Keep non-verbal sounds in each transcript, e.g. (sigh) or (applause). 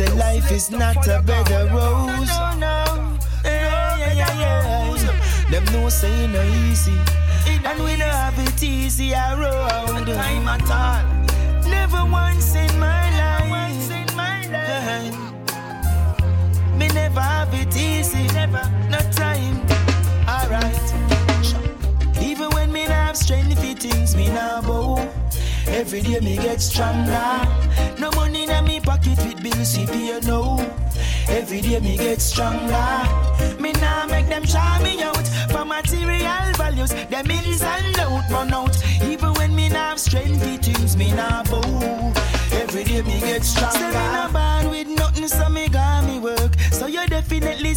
say life is not a bed of roses. No, no, yeah, yeah, yeah, yeah. Them know say no easy, and we don't have it easy around. Time at all. Never once in my life. Me never have it easy, never, no time. Alright. Even when me have strength, if things me now bow. Every day me get stronger. To no. Every day me get stronger. Me now make them try me out for material values. Them ins and out, run out. Even when me not have strength, things me now bow. Every day me get stronger. Say me not born with nothing, so me got me work. So you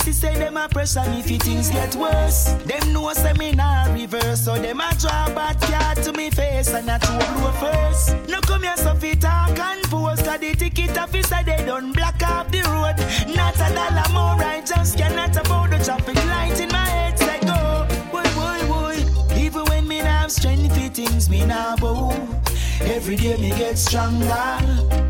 see say them a pressure me if things get worse. Them know say me not reverse, so them a draw bad card to me face and a two blow first. No come here so fit talk and post, cause the ticket officer they done block off the road. Not a dollar more, I just cannot afford the traffic light in my head. Say go, boy, boy, boy. Even when me not have strength, things me not bow. Every day me get stronger.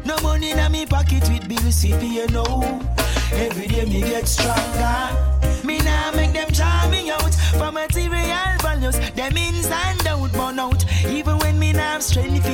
No money in me pocket with bills pay no. Every day me get stronger. Me now make them try me out for material values. Them ins and out, burn out. Even when me not have strength,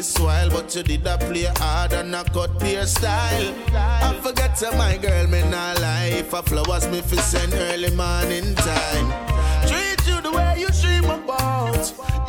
longest while, but you did a play hard and I cut their style. I forget to my girl, me not lie. For flowers, me fi send early morning time. Treat you the way you dream about.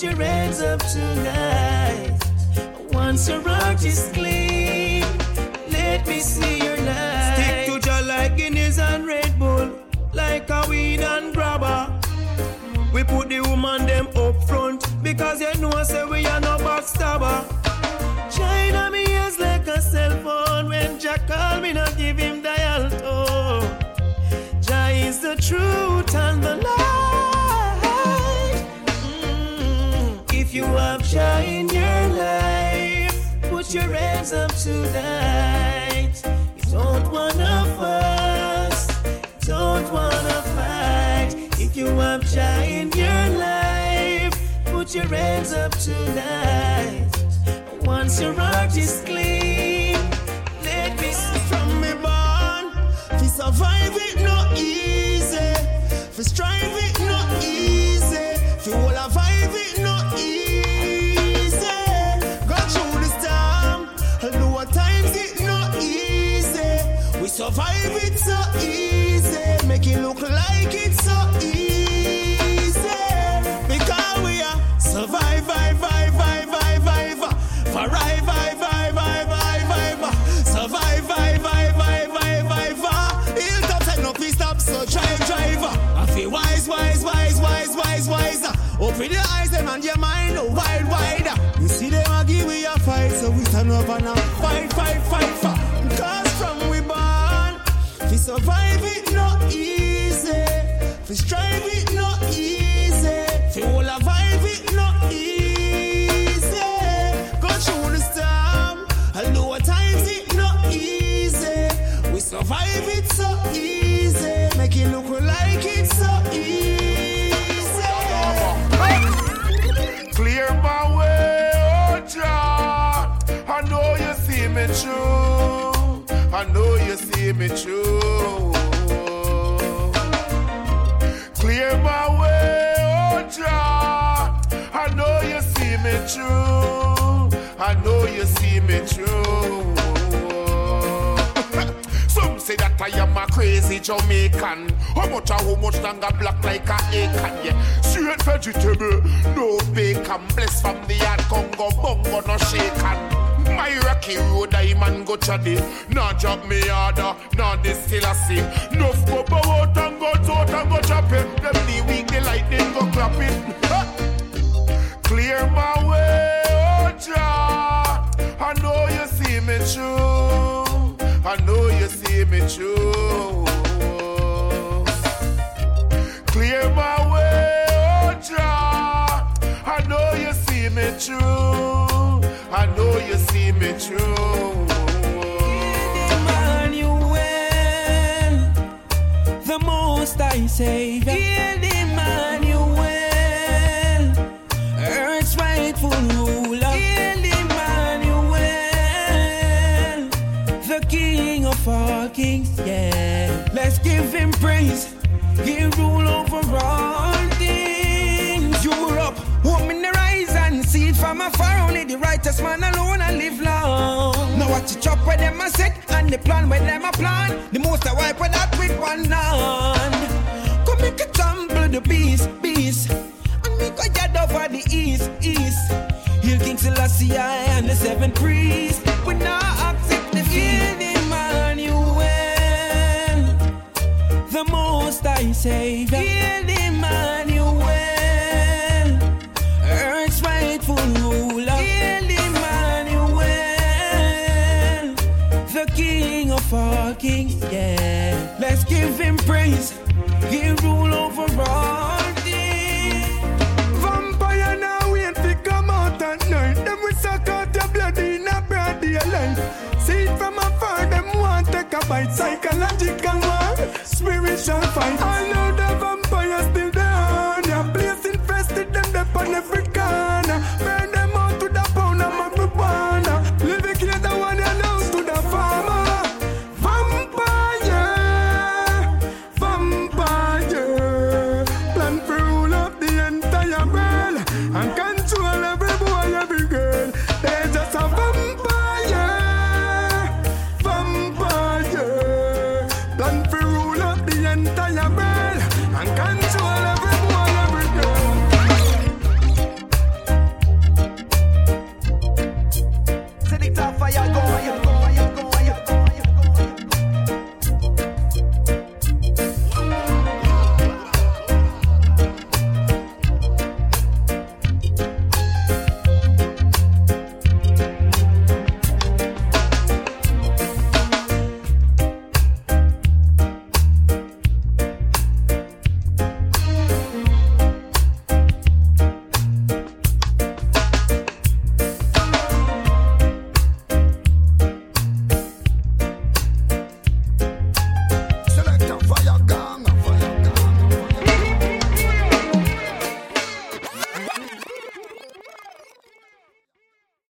Put your hands up tonight. Once your heart is clean, let me see your light. Stick to Jah like Guinness and Red Bull, like a weed and grabber. We put the woman them up front because you know I say we are no backstabber. China me ears like a cell phone when Jack call me not give him dial tone. Jah is the truth and the light. In your life, put your hands up tonight. You don't wanna fuss, don't wanna fight. If you joy in your life, put your hands up tonight. Once your heart is clean, let me see From me born, fi survive it no easy. Fi strive it Open your eyes them and your mind wide, wide. You see them a give we a fight, so we stand up and a fight, fight, fight, fight. Cause from we born, we survive it no easy. We strive it no easy. Me through. I know you see me through. Clear my way, oh Jah. I know you see me through. I know you see me through. (laughs) Some say that I am a crazy Jamaican. How much a how much longer black like a acorn, yeah. Straight vegetable, no bacon. Bless from the yard, Congo, bongo, no shaken. Road, I go chaddy. Nah me harder, this bow out and go out and go chop it. Them the weak, the lightning go clap it. Clear my way, oh Jah. I know you see me through. I know you see me through. Clear my way, oh Jah. I know you see me through. I know you see me through. Emmanuel, the most I save. Emmanuel, earth's rightful ruler. Emmanuel, the King of all kings. Yeah, let's give him praise. He rule over all things. From afar. Only the righteous man alone and live long. Now watch it chop where them a set and the plan where them a plan. The most I wipe with that with one hand. Come make it tumble the beast, beast. And make a yard over the east, east. Heal King Selassie and the seven priests. We now accept the field, Emmanuel. The most I save. He rule over all. Vampire now wait come out at night. Suck out your blood in a. See from afar, want. Psychological war, spiritual fight. I know the vampire